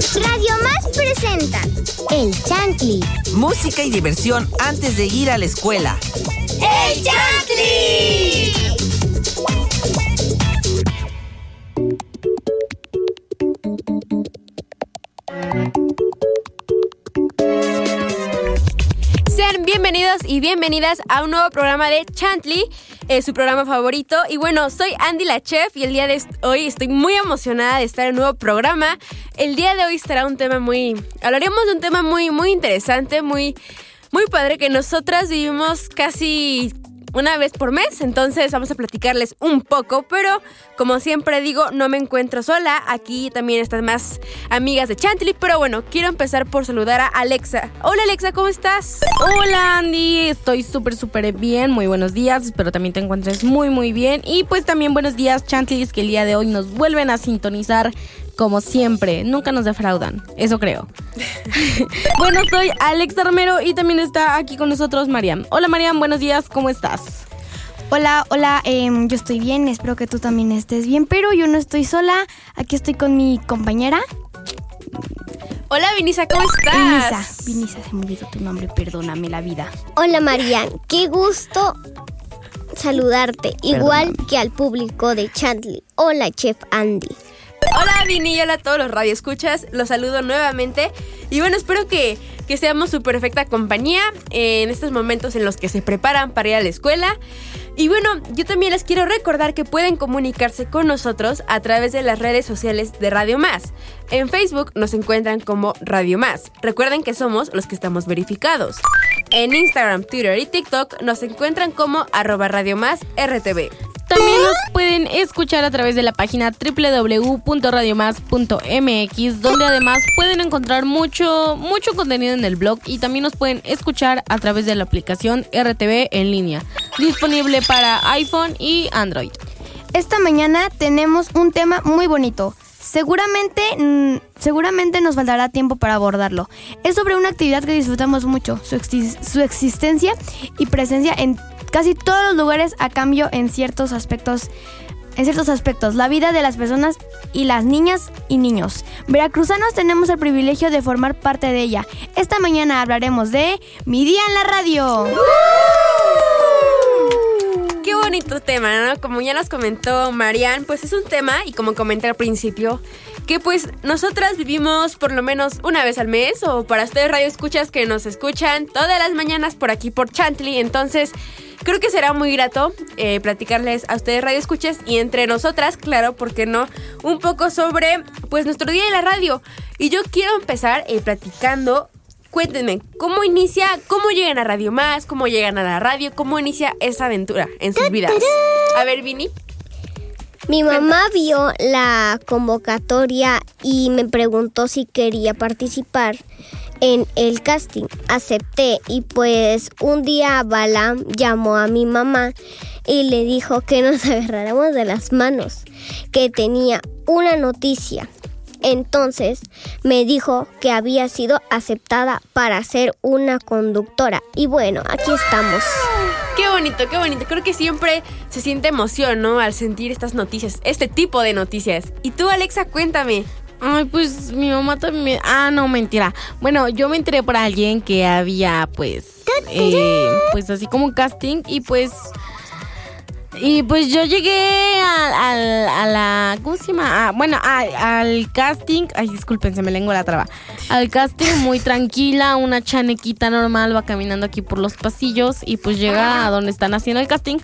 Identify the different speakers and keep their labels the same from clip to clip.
Speaker 1: Radio Más presenta El Chantli.
Speaker 2: Música y diversión antes de ir a la escuela.
Speaker 1: ¡El Chantli!
Speaker 3: Sean bienvenidos y bienvenidas a un nuevo programa de Chantley, su programa favorito. Y bueno, soy Andy la Chef y el día de hoy estoy muy emocionada de estar en un nuevo programa. El día de hoy estará un tema muy... Hablaremos de un tema muy, muy interesante, muy, muy padre que nosotras vivimos casi una vez por mes, entonces vamos a platicarles un poco, pero como siempre digo, no me encuentro sola, aquí también están más amigas de Chantilly, pero bueno, quiero empezar por saludar a Alexa. Hola Alexa, ¿cómo estás?
Speaker 4: Hola Andy, estoy súper súper bien, muy buenos días, espero también te encuentres muy muy bien y pues también buenos días Chantilly, que el día de hoy nos vuelven a sintonizar como siempre, nunca nos defraudan, eso creo. bueno, soy Alexa Romero y también está aquí con nosotros Mariam. Hola Mariam, buenos días, ¿cómo estás?
Speaker 5: Hola, hola, em, yo estoy bien, espero que tú también estés bien, pero yo no estoy sola, aquí estoy con mi compañera.
Speaker 3: Hola Vinisa, ¿cómo estás?
Speaker 5: Vinisa, Vinisa, se me olvidó tu nombre, perdóname la vida.
Speaker 1: Hola Marian, qué gusto saludarte, igual que al público de Chantley. Hola Chef Andy.
Speaker 3: Hola Vini hola a todos los radioescuchas, los saludo nuevamente y bueno, espero que, que seamos su perfecta compañía en estos momentos en los que se preparan para ir a la escuela. Y bueno, yo también les quiero recordar que pueden comunicarse con nosotros a través de las redes sociales de Radio Más. En Facebook nos encuentran como Radio Más. Recuerden que somos los que estamos verificados. En Instagram, Twitter y TikTok nos encuentran como arroba Radio Más RTV.
Speaker 4: También nos pueden escuchar a través de la página www.radiomas.mx, donde además pueden encontrar mucho, mucho contenido en el blog y también nos pueden escuchar a través de la aplicación RTV en línea, disponible para iPhone y Android.
Speaker 5: Esta mañana tenemos un tema muy bonito. Seguramente, mm, seguramente nos faltará tiempo para abordarlo. Es sobre una actividad que disfrutamos mucho, su, su existencia y presencia en casi todos los lugares a cambio en ciertos aspectos. En ciertos aspectos, la vida de las personas y las niñas y niños. Veracruzanos tenemos el privilegio de formar parte de ella. Esta mañana hablaremos de Mi Día en la Radio.
Speaker 3: Bonito tema. Como ya nos comentó Marian, pues es un tema, y como comenté al principio, que pues nosotras vivimos por lo menos una vez al mes, o para ustedes radio escuchas que nos escuchan todas las mañanas por aquí por Chantley, entonces creo que será muy grato eh, platicarles a ustedes radio escuchas y entre nosotras, claro, ¿por qué no? Un poco sobre pues nuestro día de la radio. Y yo quiero empezar eh, platicando Cuéntenme, ¿cómo inicia, cómo llegan a Radio Más, cómo llegan a la radio, cómo inicia esa aventura en sus vidas? A ver, Vini.
Speaker 1: Mi mamá vio la convocatoria y me preguntó si quería participar en el casting. Acepté y pues un día Balam llamó a mi mamá y le dijo que nos agarráramos de las manos, que tenía una noticia. Entonces me dijo que había sido aceptada para ser una conductora. Y bueno, aquí estamos.
Speaker 3: Qué bonito, qué bonito. Creo que siempre se siente emoción, ¿no? Al sentir estas noticias, este tipo de noticias. Y tú, Alexa, cuéntame.
Speaker 4: Ay, pues mi mamá también. Ah, no, mentira. Bueno, yo me enteré por alguien que había, pues, eh, pues así como un casting y pues. Y pues yo llegué a, al- a la. ¿Cómo se llama? Ah, bueno, al casting. Ay, disculpen, se me lengua la traba. Al casting muy tranquila, una chanequita normal va caminando aquí por los pasillos y pues llega a donde están haciendo el casting.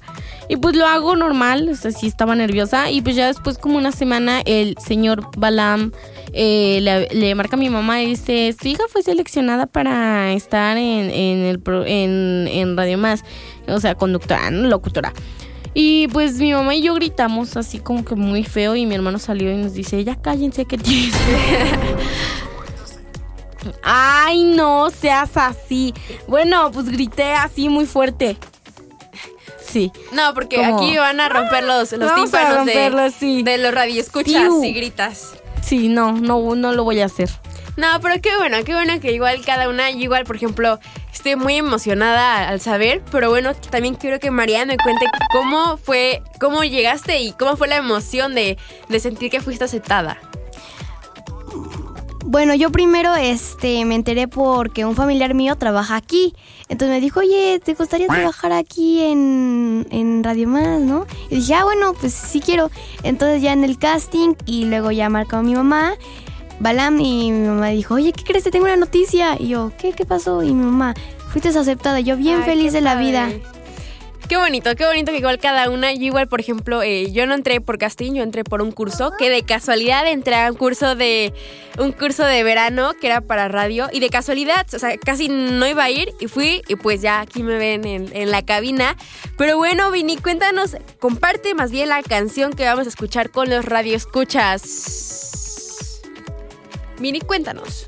Speaker 4: Y pues lo hago normal, o sea, sí estaba nerviosa. Y pues ya después, como una semana, el señor Balam eh, le, marca a mi mamá y dice: Su hija fue seleccionada para estar en, en, el en, en Radio Más. O sea, conductora, ¿no? locutora. Y pues mi mamá y yo gritamos así como que muy feo. Y mi hermano salió y nos dice: Ya cállense, que tienes. Ay, no seas así. Bueno, pues grité así muy fuerte. Sí.
Speaker 3: No, porque
Speaker 4: ¿Cómo?
Speaker 3: aquí van a romper los, los
Speaker 4: Vamos a
Speaker 3: tímpanos de,
Speaker 4: sí.
Speaker 3: de los radioescuchas si gritas.
Speaker 4: Sí, no, no, no lo voy a hacer.
Speaker 3: No, pero qué bueno, qué bueno que igual cada una, igual, por ejemplo, estoy muy emocionada al saber, pero bueno, también quiero que María me cuente cómo fue, cómo llegaste y cómo fue la emoción de, de sentir que fuiste aceptada.
Speaker 5: Bueno, yo primero este, me enteré porque un familiar mío trabaja aquí. Entonces me dijo, oye, ¿te gustaría trabajar aquí en, en Radio Más, no? Y dije, ah, bueno, pues sí quiero. Entonces ya en el casting y luego ya marcó mi mamá, Balam, y mi mamá dijo, oye, ¿qué crees? Te tengo una noticia. Y yo, ¿qué? ¿Qué pasó? Y mi mamá, fuiste aceptada. Yo bien
Speaker 3: Ay,
Speaker 5: feliz de la
Speaker 3: padre.
Speaker 5: vida.
Speaker 3: Qué bonito, qué bonito que igual cada una, yo igual por ejemplo, eh, yo no entré por casting, yo entré por un curso, que de casualidad entré a un curso de un curso de verano que era para radio y de casualidad, o sea, casi no iba a ir y fui y pues ya aquí me ven en, en la cabina. Pero bueno, Vini, cuéntanos, comparte más bien la canción que vamos a escuchar con los radioescuchas. Vini, cuéntanos.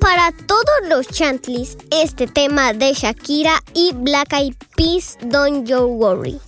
Speaker 6: Para todos los chantlis, este tema de Shakira y Black Eyed Peas, Don't You Worry.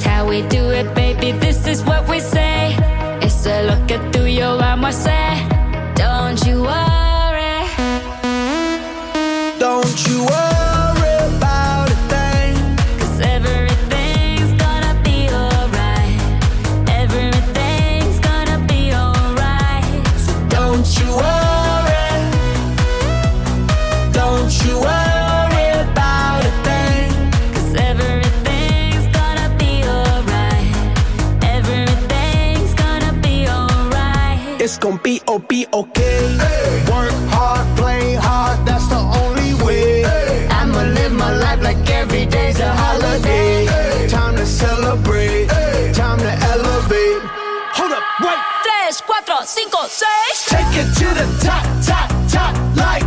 Speaker 7: How we do it, baby. This is what
Speaker 8: the top, top, top, like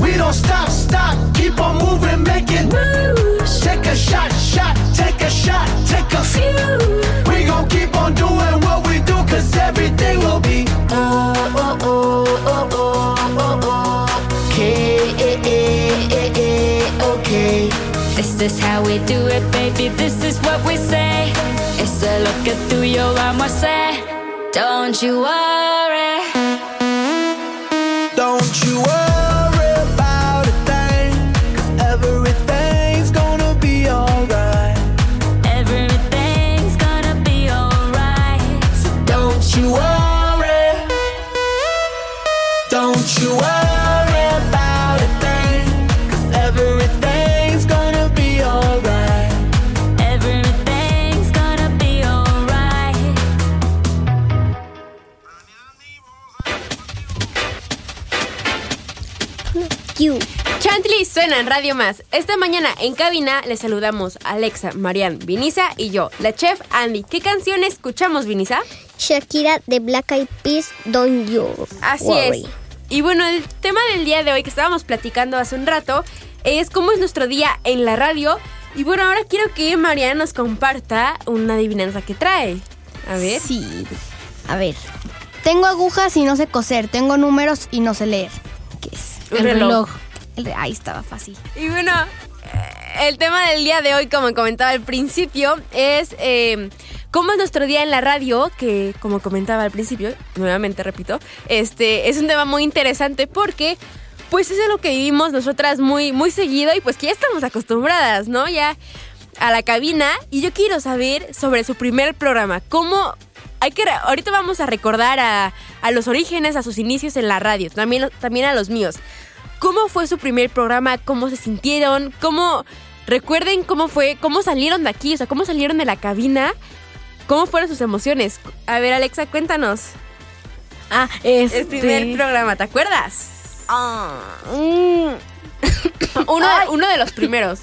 Speaker 8: We don't stop, stop, keep on moving, making moves. Take a shot, shot, take a shot, take a few. We gon' keep on doing what we do, cause everything will be oh, oh, oh, oh. oh, oh. Okay, okay.
Speaker 7: This is how we do it, baby. This is what we say. It's a look at through your arm, I say. Don't you worry.
Speaker 3: Suena en Radio Más. Esta mañana en cabina les saludamos Alexa, Marian, Vinisa y yo, la chef Andy. ¿Qué canción escuchamos, Vinisa?
Speaker 6: Shakira de Black Eyed Peas, Don't You
Speaker 3: Así
Speaker 6: Worry.
Speaker 3: es. Y bueno, el tema del día de hoy que estábamos platicando hace un rato es cómo es nuestro día en la radio. Y bueno, ahora quiero que Marian nos comparta una adivinanza que trae. A ver.
Speaker 5: Sí. A ver. Tengo agujas y no sé coser. Tengo números y no sé leer. ¿Qué es?
Speaker 3: Un
Speaker 4: El
Speaker 3: reloj.
Speaker 4: reloj.
Speaker 5: Ahí estaba fácil.
Speaker 3: Y bueno, eh, el tema del día de hoy, como comentaba al principio, es eh, cómo es nuestro día en la radio, que como comentaba al principio, nuevamente repito, este es un tema muy interesante porque pues eso es lo que vivimos nosotras muy, muy seguido y pues que ya estamos acostumbradas, ¿no? Ya a la cabina y yo quiero saber sobre su primer programa. ¿Cómo hay que ahorita vamos a recordar a, a los orígenes, a sus inicios en la radio, también, también a los míos. ¿Cómo fue su primer programa? ¿Cómo se sintieron? ¿Cómo recuerden cómo fue, cómo salieron de aquí, o sea, cómo salieron de la cabina? ¿Cómo fueron sus emociones? A ver, Alexa, cuéntanos.
Speaker 4: Ah, este...
Speaker 3: El primer programa, ¿te acuerdas?
Speaker 4: Ah, mm,
Speaker 3: Uno, uno de los primeros.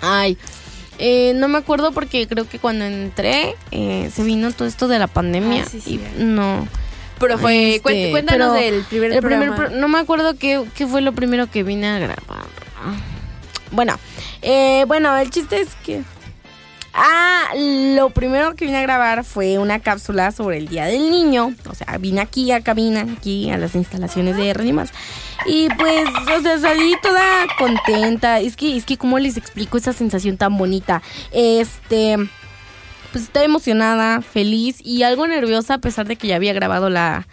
Speaker 4: Ay, eh, no me acuerdo porque creo que cuando entré eh, se vino todo esto de la pandemia.
Speaker 3: Sí, sí.
Speaker 4: y no.
Speaker 3: Pero fue,
Speaker 4: Este,
Speaker 3: cuént- cuéntanos
Speaker 4: pero
Speaker 3: del primer
Speaker 4: el primer
Speaker 3: programa.
Speaker 4: pro- no me acuerdo qué, qué fue lo primero que vine a grabar. Bueno, eh, bueno, el chiste es que. Ah, lo primero que vine a grabar fue una cápsula sobre el Día del Niño. O sea, vine aquí a cabina, aquí a las instalaciones de R más. Y pues, o sea, salí toda contenta. Es que, es que, ¿cómo les explico esa sensación tan bonita? Este pues estaba emocionada, feliz y algo nerviosa a pesar de que ya había grabado la,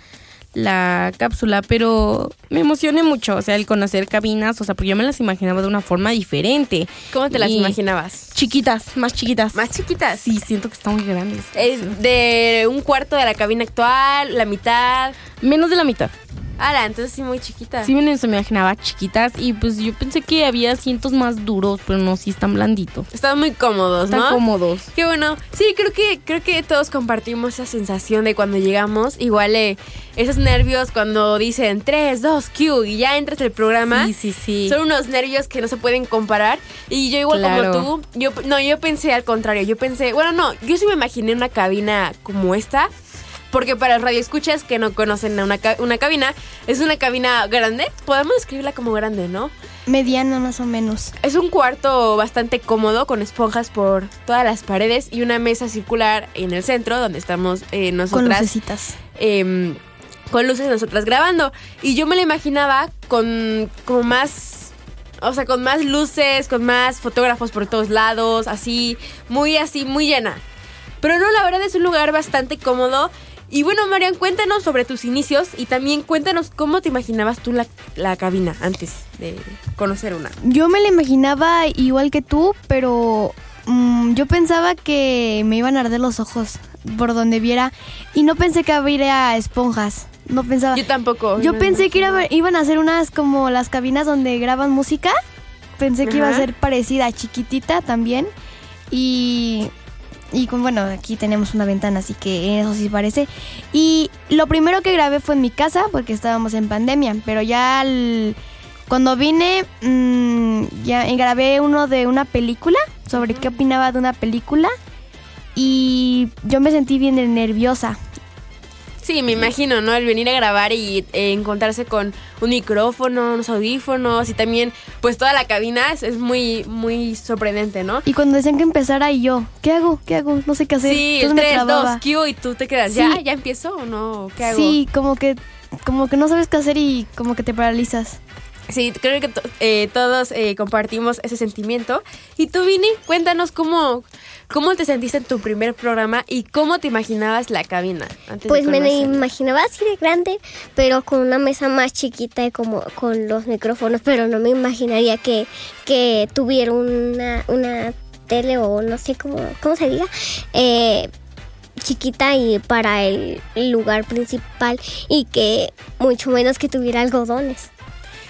Speaker 4: la cápsula, pero me emocioné mucho, o sea, el conocer cabinas, o sea, porque yo me las imaginaba de una forma diferente.
Speaker 3: ¿Cómo te las
Speaker 4: Y
Speaker 3: imaginabas?
Speaker 4: Chiquitas, más chiquitas.
Speaker 3: ¿Más chiquitas?
Speaker 4: Sí, siento que están muy grandes.
Speaker 3: Es de un cuarto de la cabina actual, la mitad.
Speaker 4: Menos de la mitad.
Speaker 3: Ala, entonces sí muy chiquita.
Speaker 4: Sí, me las imaginaba chiquitas y pues yo pensé que había asientos más duros, pero no, sí están blanditos.
Speaker 3: Están muy cómodos,
Speaker 4: Están
Speaker 3: ¿no?
Speaker 4: cómodos.
Speaker 3: Qué bueno. Sí, creo que creo que todos compartimos esa sensación de cuando llegamos, igual eh, esos nervios cuando dicen 3, 2, Q y ya entras al programa.
Speaker 4: Sí, sí, sí.
Speaker 3: Son unos nervios que no se pueden comparar. Y yo igual
Speaker 4: Claro.
Speaker 3: como tú, yo no, yo pensé al contrario. Yo pensé, bueno, no, yo sí me imaginé una cabina como esta. Porque para los radioescuchas que no conocen una, una cabina, es una cabina grande. Podemos describirla como grande, ¿no?
Speaker 5: Mediana más o menos.
Speaker 3: Es un cuarto bastante cómodo con esponjas por todas las paredes y una mesa circular en el centro donde estamos eh,
Speaker 5: Con
Speaker 3: nosotras
Speaker 5: lucecitas.
Speaker 3: em, con luces nosotras grabando. Y yo me la imaginaba con como más, o sea, con más luces, con más fotógrafos por todos lados, así, muy así, muy llena. Pero no, la verdad es un lugar bastante cómodo. Y bueno, Marian, cuéntanos sobre tus inicios y también cuéntanos cómo te imaginabas tú la, la cabina antes de conocer una.
Speaker 5: Yo me la imaginaba igual que tú, pero mm, yo pensaba que me iban a arder los ojos por donde viera y no pensé que habría esponjas. No pensaba.
Speaker 3: Yo tampoco.
Speaker 5: Yo
Speaker 3: no
Speaker 5: pensé que iban a ser unas como las cabinas donde graban música. Pensé que iba a ser parecida, chiquitita también. Y, y con, bueno, aquí tenemos una ventana, así que eso sí parece. Y lo primero que grabé fue en mi casa, porque estábamos en pandemia. Pero ya cuando vine, mm, ya grabé uno de una película, sobre qué opinaba de una película. Y yo me sentí bien nerviosa.
Speaker 3: Sí, me imagino, ¿no? El venir a grabar y eh, encontrarse con un micrófono, unos audífonos y también, pues toda la cabina es, es muy, muy sorprendente, ¿no?
Speaker 5: Y cuando decían que empezara y yo, ¿qué hago? ¿Qué hago? No sé qué hacer.
Speaker 3: Sí, el
Speaker 5: Entonces me
Speaker 3: 3,
Speaker 5: trababa.
Speaker 3: 2, Q y tú te quedas,
Speaker 5: Sí.
Speaker 3: ¿ya? ¿Ya empiezo o no? ¿Qué hago?
Speaker 5: Sí, como que, como que no sabes qué hacer y como que te paralizas.
Speaker 3: Sí, creo que eh, todos eh, compartimos ese sentimiento. Y tú, Vini, cuéntanos cómo, cómo te sentiste en tu primer programa y cómo te imaginabas la cabina. Antes
Speaker 1: Pues
Speaker 3: de
Speaker 1: me la imaginaba así de grande, pero con una mesa más chiquita y como con los micrófonos, pero no me imaginaría que, que tuviera una, una tele o no sé cómo, cómo se diga, eh, chiquita y para el lugar principal y que mucho menos que tuviera algodones.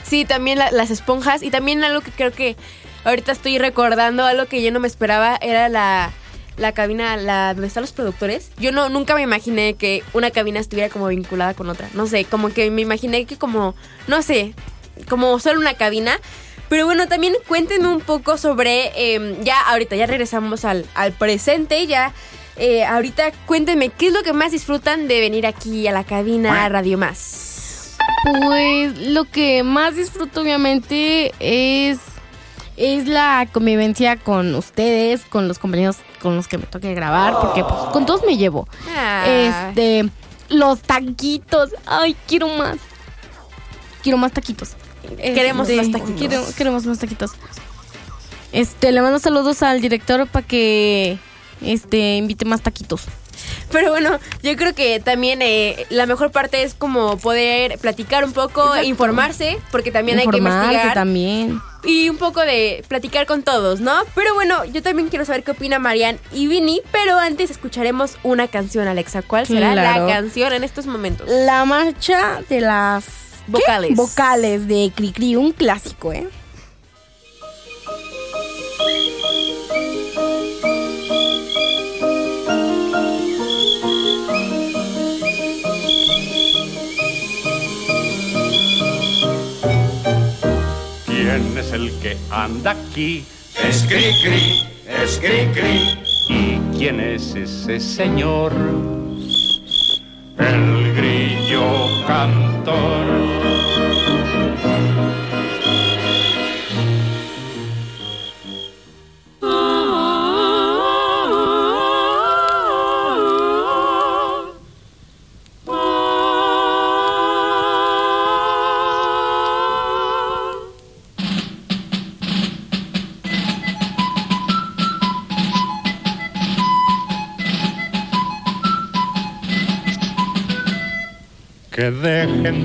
Speaker 3: Sí, también la- las esponjas y también algo que creo que ahorita estoy recordando, algo que yo no me esperaba, era la, la cabina, la donde están los productores. Yo no nunca me imaginé que una cabina estuviera como vinculada con otra. No sé, como que me imaginé que como, no sé, como solo una cabina. Pero bueno, también cuéntenme un poco sobre, eh, ya ahorita, ya regresamos al, al presente, ya eh, ahorita cuéntenme qué es lo que más disfrutan de venir aquí a la cabina Radio Más.
Speaker 4: Pues lo que más disfruto obviamente es es la convivencia con ustedes, con los compañeros con los que me toque grabar, porque pues con todos me llevo.
Speaker 3: Ah.
Speaker 4: Este, los taquitos, ay, quiero más. Quiero más taquitos.
Speaker 3: Queremos
Speaker 4: Este,
Speaker 3: más taquitos.
Speaker 4: quiero- queremos más taquitos. Este, le mando saludos al director para que este invite más taquitos.
Speaker 3: Pero bueno, yo creo que también eh, la mejor parte es como poder platicar un poco, informarse, porque también hay que investigar.
Speaker 4: también.
Speaker 3: Y un poco de platicar con todos, ¿no? Pero bueno, yo también quiero saber qué opina Marian y Vini, pero antes escucharemos una canción, Alexa. ¿Cuál será
Speaker 4: Claro.
Speaker 3: la canción en estos momentos?
Speaker 4: La marcha de las ¿qué?
Speaker 3: Vocales.
Speaker 4: vocales de Cricri, un clásico, ¿eh?
Speaker 9: ¿Quién es el que anda aquí?
Speaker 10: Es cri cri, es cri cri.
Speaker 9: ¿Y quién es ese señor? El grillo cantor.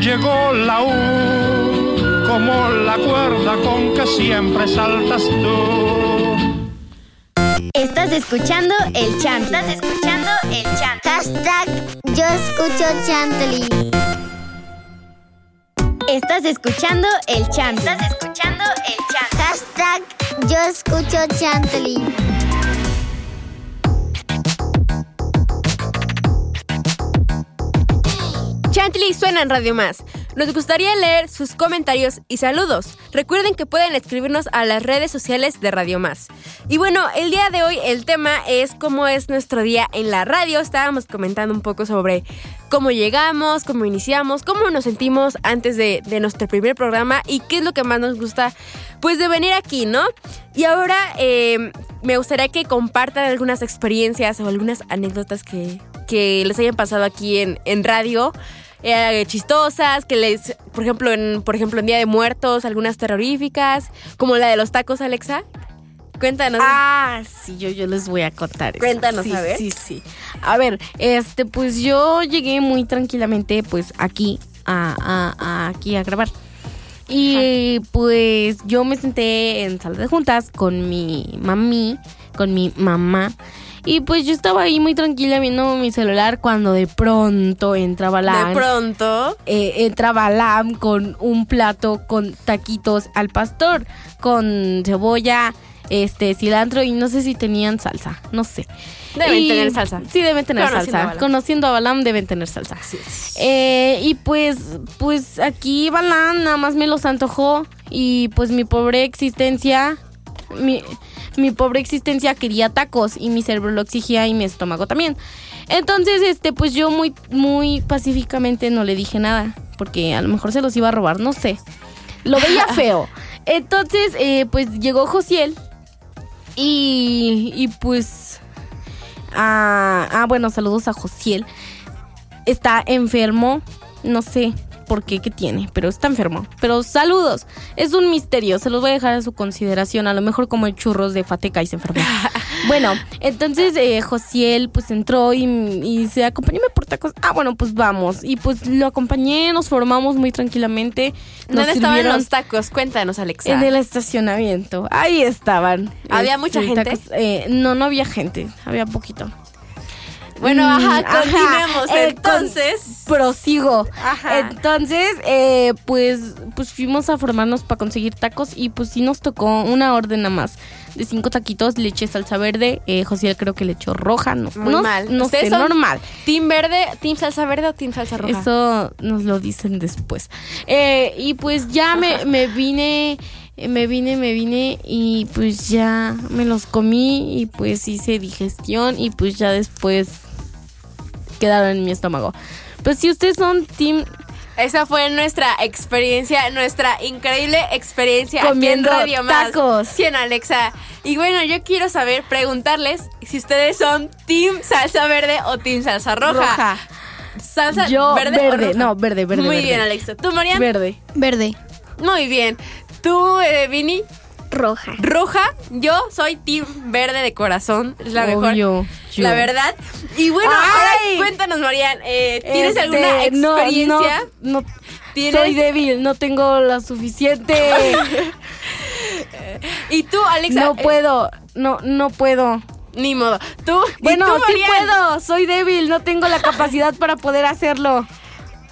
Speaker 9: llegó la U, como la cuerda con que siempre saltas tú.
Speaker 11: Estás escuchando el chant. Estás escuchando el chant.
Speaker 1: Hashtag yo escucho Chantley.
Speaker 11: Estás escuchando el chant. Estás escuchando el chant.
Speaker 1: Hashtag yo escucho Chantley.
Speaker 3: Chantilly suena en Radio Más. Nos gustaría leer sus comentarios y saludos. Recuerden que pueden escribirnos a las redes sociales de Radio Más. Y bueno, el día de hoy el tema es cómo es nuestro día en la radio. Estábamos comentando un poco sobre cómo llegamos, cómo iniciamos, cómo nos sentimos antes de, de nuestro primer programa y qué es lo que más nos gusta pues de venir aquí, ¿no? Y ahora eh, me gustaría que compartan algunas experiencias o algunas anécdotas que, que les hayan pasado aquí en, en radio. eh, chistosas, que les, por ejemplo, en, por ejemplo, en Día de Muertos, algunas terroríficas, como la de los tacos, Alexa. Cuéntanos.
Speaker 4: Ah, sí, yo, yo les voy a contar.
Speaker 3: Cuéntanos,
Speaker 4: sí,
Speaker 3: a ver.
Speaker 4: Sí, sí. A ver, este, pues yo llegué muy tranquilamente, pues aquí, a, a- a- aquí a grabar. Y pues yo me senté en sala de juntas con mi mami, con mi mamá. Y pues yo estaba ahí muy tranquila viendo mi celular cuando de pronto entraba la
Speaker 3: de pronto.
Speaker 4: eh, entraba Lam con un plato con taquitos al pastor, con cebolla, este cilantro y no sé si tenían salsa, no sé.
Speaker 3: Deben
Speaker 4: Y-
Speaker 3: tener salsa.
Speaker 4: Sí, deben tener
Speaker 3: Conociendo
Speaker 4: salsa. Conociendo a Balam deben tener salsa. Eh, y pues, pues aquí Balam nada más me los antojó y pues mi pobre existencia, mi, mi pobre existencia quería tacos y mi cerebro lo exigía y mi estómago también. Entonces, este, pues yo muy, muy pacíficamente no le dije nada porque a lo mejor se los iba a robar, no sé. Lo veía feo. Entonces, eh, pues llegó Josiel y, y pues Ah, ah, bueno, saludos a Josiel. Está enfermo. No sé por qué, qué tiene, pero está enfermo. Pero saludos. Es un misterio. Se los voy a dejar a su consideración. A lo mejor como el churros de Fateca y se enfermó. bueno, entonces eh, Josiel pues entró y, y se acompañóme por tacos. Ah, bueno, pues vamos. Y pues lo acompañé, nos formamos muy tranquilamente. Nos
Speaker 3: ¿Dónde estaban los tacos? Cuéntanos, Alexa.
Speaker 4: en el estacionamiento. Ahí estaban.
Speaker 3: ¿Había mucha gente?
Speaker 4: tacos. Eh, no, no había gente. Había poquito.
Speaker 3: Bueno,
Speaker 4: Mm,
Speaker 3: ajá, continuemos.
Speaker 4: Eh, con-
Speaker 3: Entonces,
Speaker 4: prosigo.
Speaker 3: Ajá.
Speaker 4: Entonces, eh, pues, pues fuimos a formarnos para conseguir tacos y pues sí nos tocó una orden nada más de cinco taquitos, le eché salsa verde, eh, José creo que le echó roja, no,
Speaker 3: muy
Speaker 4: no-
Speaker 3: mal.
Speaker 4: no
Speaker 3: ¿Ustedes
Speaker 4: sé, normal.
Speaker 3: ¿Team verde, team salsa verde o team salsa roja?
Speaker 4: Eso nos lo dicen después. Eh, y pues ya me, me vine, me vine, me vine y pues ya me los comí y pues hice digestión y pues ya después quedaron en mi estómago. Pues si ustedes son team
Speaker 3: Esa fue nuestra experiencia, nuestra increíble experiencia
Speaker 4: Comiendo
Speaker 3: aquí en Radio Más.
Speaker 4: tacos.
Speaker 3: Sí, en Alexa. Y bueno, yo quiero saber, preguntarles si ustedes son team salsa verde o team salsa roja.
Speaker 4: roja,
Speaker 3: Salsa
Speaker 4: Yo
Speaker 3: verde, o
Speaker 4: verde,
Speaker 3: roja?
Speaker 4: no, verde, verde,
Speaker 3: Muy
Speaker 4: verde.
Speaker 3: bien, Alexa. ¿Tú, Marian?
Speaker 4: verde.
Speaker 5: Verde.
Speaker 3: Muy bien. ¿Tú, eh, Vini?
Speaker 1: Roja.
Speaker 3: Roja. Yo soy team verde de corazón. Es la mejor.
Speaker 4: Obvio, yo.
Speaker 3: La verdad. Y bueno,
Speaker 4: ¡Ay!
Speaker 3: ahora cuéntanos, Marian. eh, ¿Tienes
Speaker 4: Este,
Speaker 3: alguna experiencia?
Speaker 4: No, no,
Speaker 3: ¿Tienes?
Speaker 4: soy débil, no tengo la suficiente.
Speaker 3: Y tú, Alexa.
Speaker 4: no
Speaker 3: eh,
Speaker 4: puedo, no, no puedo.
Speaker 3: Ni modo. Tú,
Speaker 4: Bueno,
Speaker 3: tú,
Speaker 4: sí puedo, soy débil, no tengo la capacidad para poder hacerlo.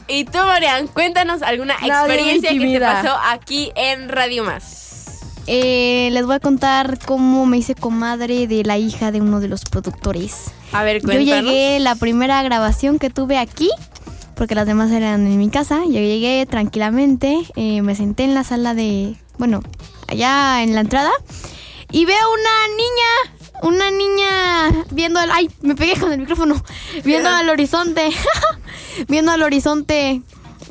Speaker 3: Y tú, Marian, cuéntanos alguna
Speaker 4: Nadie
Speaker 3: experiencia que te pasó aquí en Radio Más.
Speaker 5: Eh, les voy a contar cómo me hice comadre de la hija de uno de los productores.
Speaker 3: A ver,
Speaker 5: Yo
Speaker 3: cuéntanos.
Speaker 5: llegué, la primera grabación que tuve aquí, porque las demás eran en mi casa, yo llegué tranquilamente, eh, me senté en la sala de, bueno, allá en la entrada, y veo una niña, una niña viendo al, ay, me pegué con el micrófono, viendo al horizonte, viendo al horizonte.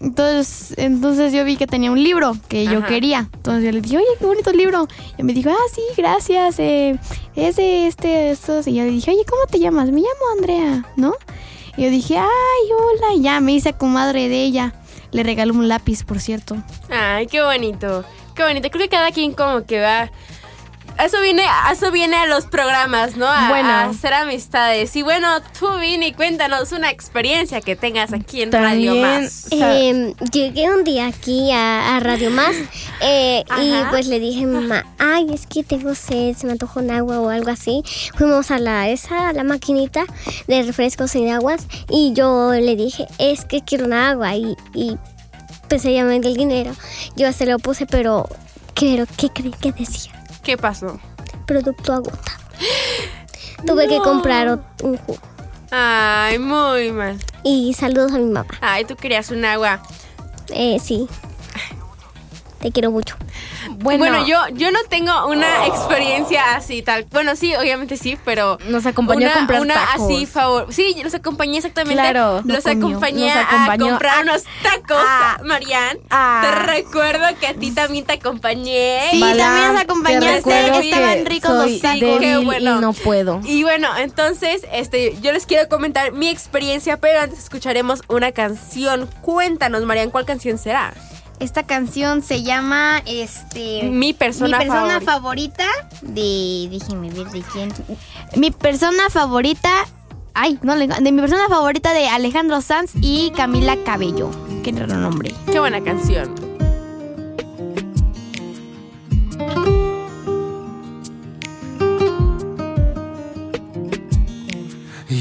Speaker 5: Entonces, entonces yo vi que tenía un libro que yo quería. Entonces yo le dije, oye, qué bonito libro. Y me dijo, ah, sí, gracias. Eh, es de este, estos. Y yo le dije, oye, ¿cómo te llamas? Me llamo Andrea, ¿no? Y yo dije, ay, hola. Y ya me hice comadre de ella. Le regaló un lápiz, por cierto.
Speaker 3: Ay, qué bonito. Qué bonito. Creo que cada quien como que va. Eso viene, a eso viene a los programas, ¿no? A,
Speaker 4: Bueno.
Speaker 3: a hacer amistades. Y bueno, tú, Vini, cuéntanos una experiencia que tengas aquí en Radio Más.
Speaker 1: Eh, llegué un día aquí a, a Radio Más eh, y pues le dije a mi mamá, ay, es que tengo sed, se me antojó un agua o algo así. Fuimos a la, esa, a la maquinita de refrescos y de aguas y yo le dije, es que quiero una agua y, y pues ella me dio el dinero. Yo se lo puse, pero ¿qué, qué creen que decía?
Speaker 3: ¿Qué pasó?
Speaker 1: Producto agotado. Tuve que comprar un jugo.
Speaker 3: Ay, muy mal.
Speaker 1: Y saludos a mi mamá.
Speaker 3: Ay, tú querías un agua.
Speaker 1: Eh, sí. Te quiero mucho.
Speaker 4: bueno,
Speaker 3: Bueno, yo, yo no tengo una experiencia así tal. Bueno, sí, obviamente sí, pero.
Speaker 4: Nos acompañó
Speaker 3: una,
Speaker 4: a comprar
Speaker 3: una
Speaker 4: tacos.
Speaker 3: así favor. Sí, los acompañé exactamente.
Speaker 4: Claro,
Speaker 3: los
Speaker 5: no
Speaker 3: acompañé,
Speaker 4: Nos acompañó
Speaker 3: a comprar
Speaker 4: a-
Speaker 3: unos tacos,
Speaker 4: Ah.
Speaker 3: Marian.
Speaker 4: Ah.
Speaker 3: Te recuerdo que a ti también te acompañé.
Speaker 5: Sí, también nos
Speaker 4: te
Speaker 5: acompañaste, estaban ricos
Speaker 4: soy
Speaker 5: los tacos.
Speaker 3: Qué bueno.
Speaker 4: y no puedo.
Speaker 3: Y bueno, entonces, este, yo les quiero comentar mi experiencia, pero antes escucharemos una canción. Cuéntanos, Marian, ¿cuál canción será?
Speaker 5: Esta canción se llama este
Speaker 3: Mi persona
Speaker 5: Mi persona
Speaker 3: favorita.
Speaker 5: favorita de déjenme ver de quién. Mi persona favorita Ay, no le de mi persona favorita de Alejandro Sanz y Camila Cabello. Qué raro nombre.
Speaker 3: Qué buena canción.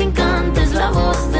Speaker 8: Mira que encanta es la voz de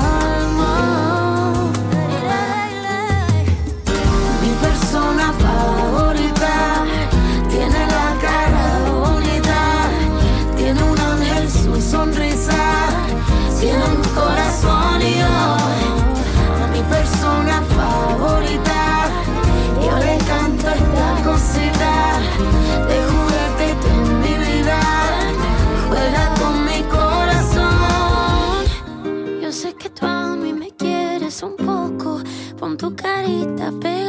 Speaker 8: Carita pegada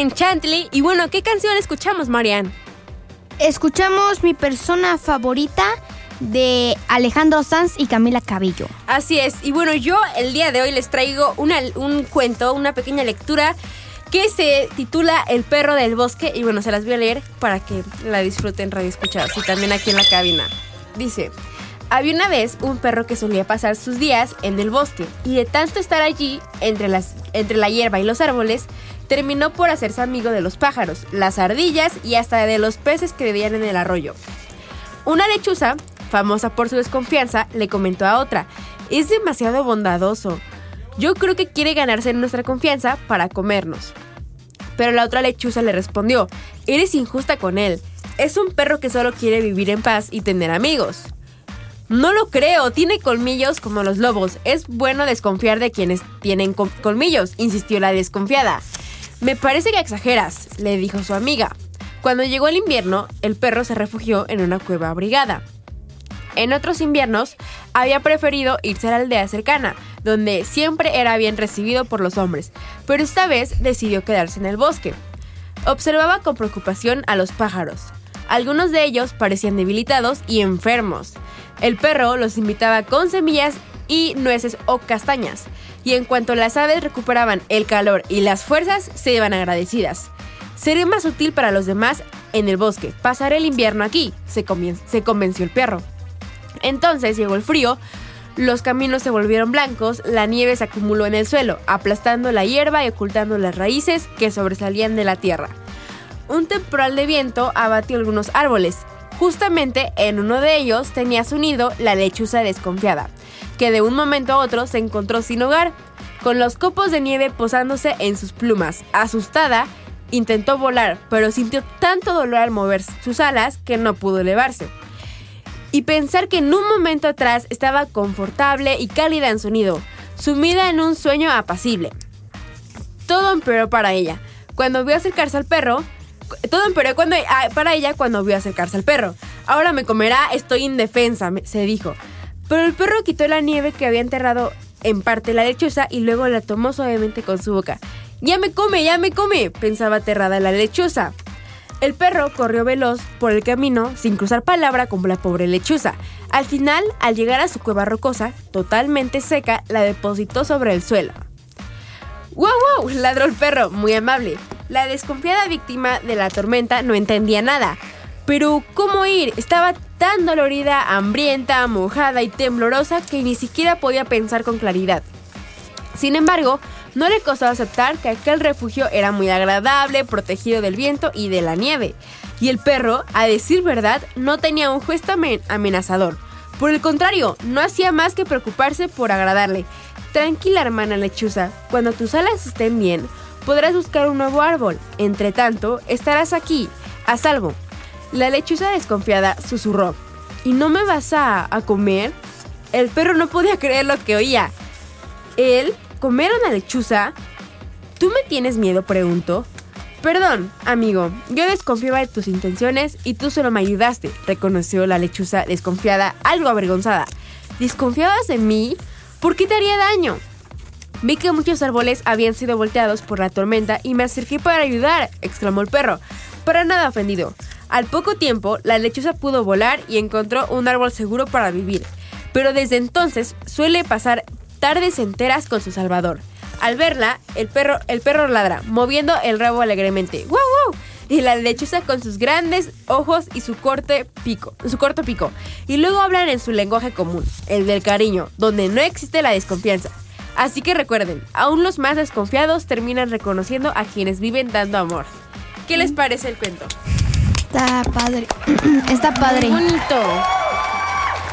Speaker 8: en
Speaker 3: Chantley. Y bueno, ¿qué canción escuchamos, Marian?
Speaker 5: Escuchamos mi persona favorita de Alejandro Sanz y Camila Cabello.
Speaker 3: Así es. Y bueno, yo el día de hoy les traigo una- un cuento, una pequeña lectura que se titula El perro del bosque. Y bueno, se las voy a leer para que la disfruten radio escuchados y también aquí en la cabina. Dice, había una vez un perro que solía pasar sus días en el bosque y de tanto estar allí, entre, las, entre la hierba y los árboles, terminó por hacerse amigo de los pájaros, las ardillas y hasta de los peces que vivían en el arroyo. Una lechuza, famosa por su desconfianza, le comentó a otra, es demasiado bondadoso. Yo creo que quiere ganarse nuestra confianza para comernos. Pero la otra lechuza le respondió, eres injusta con él. Es un perro que solo quiere vivir en paz y tener amigos. No lo creo, tiene colmillos como los lobos. Es bueno desconfiar de quienes tienen col- colmillos, insistió la desconfiada. Me parece que exageras, le dijo su amiga. Cuando llegó el invierno, el perro se refugió en una cueva abrigada. En otros inviernos, había preferido irse a la aldea cercana, donde siempre era bien recibido por los hombres, pero esta vez decidió quedarse en el bosque. Observaba con preocupación a los pájaros. Algunos de ellos parecían debilitados y enfermos. El perro los invitaba con semillas y nueces o castañas, y en cuanto las aves recuperaban el calor y las fuerzas, se iban agradecidas. Sería más útil para los demás en el bosque pasar el invierno aquí, se, se convenció el perro. Entonces llegó el frío, los caminos se volvieron blancos, la nieve se acumuló en el suelo, aplastando la hierba y ocultando las raíces que sobresalían de la tierra. Un temporal de viento abatió algunos árboles. Justamente en uno de ellos tenía su nido la lechuza desconfiada, que de un momento a otro se encontró sin hogar, con los copos de nieve posándose en sus plumas. Asustada, intentó volar, pero sintió tanto dolor al mover sus alas que no pudo elevarse y pensar que en un momento atrás estaba confortable y cálida en su nido, sumida en un sueño apacible. Todo empeoró para ella. Cuando vio acercarse al perro, todo empeoró cuando, ah, para ella cuando vio acercarse al perro. Ahora me comerá, estoy indefensa, se dijo. Pero el perro quitó la nieve que había enterrado en parte la lechuza y luego la tomó suavemente con su boca. Ya me come, ya me come, pensaba aterrada la lechuza. El perro corrió veloz por el camino sin cruzar palabra como la pobre lechuza. Al final, al llegar a su cueva rocosa, totalmente seca, la depositó sobre el suelo. ¡Wow, wow! ladró el perro, muy amable. La desconfiada víctima de la tormenta no entendía nada. Pero, ¿cómo ir? Estaba tan dolorida, hambrienta, mojada y temblorosa que ni siquiera podía pensar con claridad. Sin embargo, no le costó aceptar que aquel refugio era muy agradable, protegido del viento y de la nieve. Y el perro, a decir verdad, no tenía un gesto amen- amenazador. Por el contrario, no hacía más que preocuparse por agradarle. Tranquila, hermana lechuza, cuando tus alas estén bien, podrás buscar un nuevo árbol. Entre tanto, estarás aquí, a salvo. La lechuza desconfiada susurró. ¿Y no me vas a, a comer? El perro no podía creer lo que oía. ¿Él? ¿Comer una lechuza? ¿Tú me tienes miedo? preguntó. Perdón, amigo, yo desconfiaba de tus intenciones y tú solo me ayudaste, reconoció la lechuza desconfiada, algo avergonzada. ¿Desconfiabas de mí? ¿Por qué te haría daño? Vi que muchos árboles habían sido volteados por la tormenta y me acerqué para ayudar, exclamó el perro, para nada ofendido. Al poco tiempo, la lechuza pudo volar y encontró un árbol seguro para vivir, pero desde entonces suele pasar tardes enteras con su salvador. Al verla, el perro, el perro ladra, moviendo el rabo alegremente. ¡Wow, wow! Y la lechuza con sus grandes ojos y su corte pico, su corto pico. Y luego hablan en su lenguaje común, el del cariño, donde no existe la desconfianza. Así que recuerden, aún los más desconfiados terminan reconociendo a quienes viven dando amor. ¿Qué les parece el cuento?
Speaker 5: Está padre. Está padre.
Speaker 4: Bonito.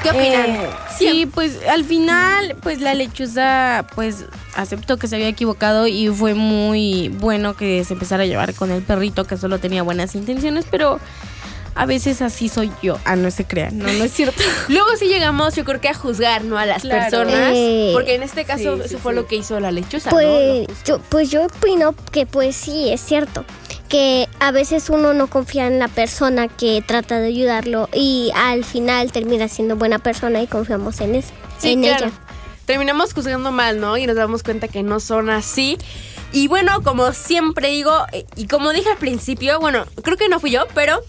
Speaker 3: ¿Qué opinan?
Speaker 4: Eh, sí, pues al final, pues la lechuza, pues aceptó que se había equivocado y fue muy bueno que se empezara a llevar con el perrito que solo tenía buenas intenciones, pero a veces así soy yo. Ah, no se crean, no, no es cierto.
Speaker 3: Luego sí llegamos, yo creo que a juzgar, ¿no? A las
Speaker 4: Claro.
Speaker 3: personas.
Speaker 1: Eh,
Speaker 3: porque en este caso
Speaker 4: sí, sí,
Speaker 3: eso fue
Speaker 4: sí.
Speaker 3: lo que hizo la lechuza.
Speaker 1: Pues yo, pues yo opino que pues sí, es cierto. Que a veces uno no confía en la persona que trata de ayudarlo y al final termina siendo buena persona y confiamos en eso,
Speaker 3: Sí,
Speaker 1: en
Speaker 3: claro.
Speaker 1: ella.
Speaker 3: Terminamos juzgando mal, ¿no? Y nos damos cuenta que no son así. Y bueno, como siempre digo, eh, y como dije al principio, bueno, creo que no fui yo, pero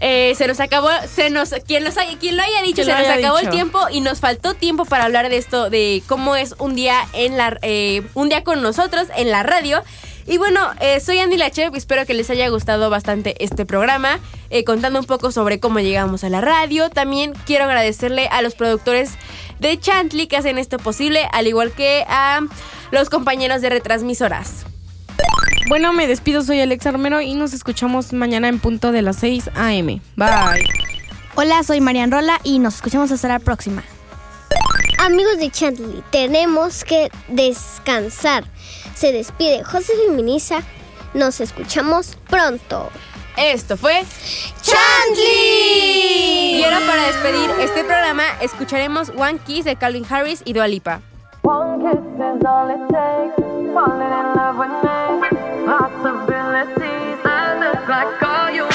Speaker 3: eh, se nos acabó, se nos, quien, los haya- quien lo haya dicho, se nos acabó el tiempo y nos faltó tiempo para hablar de esto, de cómo es un día en la, eh, un día con nosotros en la radio. Y bueno, eh, soy Andy Lachev y espero que les haya gustado bastante este programa, eh, contando un poco sobre cómo llegamos a la radio. También quiero agradecerle a los productores de Chantley que hacen esto posible, al igual que a los compañeros de retransmisoras.
Speaker 4: Bueno, me despido, soy Alexa Romero y nos escuchamos mañana en punto de las 6 a.m. Bye.
Speaker 5: Hola, soy Marian Rola y nos escuchamos hasta la próxima.
Speaker 1: Amigos de Chantley, tenemos que descansar. Se despide José Feminiza. Nos escuchamos pronto.
Speaker 3: Esto fue
Speaker 1: ¡Chantley!
Speaker 3: Y ahora para despedir este programa escucharemos One Kiss de Calvin Harris y Dua Lipa.
Speaker 8: One kiss is all it takes. Falling in love with me. Possibilities. I look like all you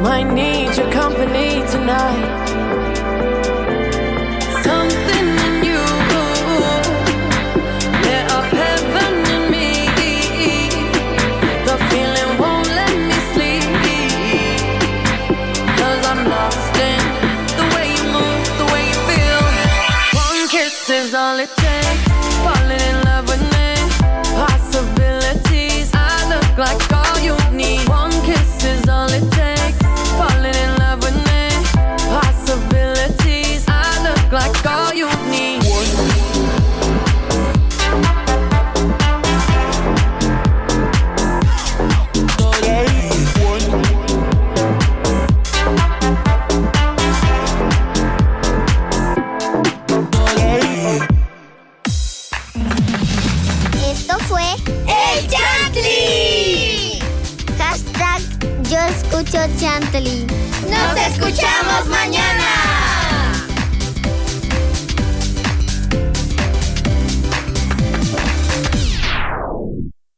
Speaker 12: Might need your company tonight.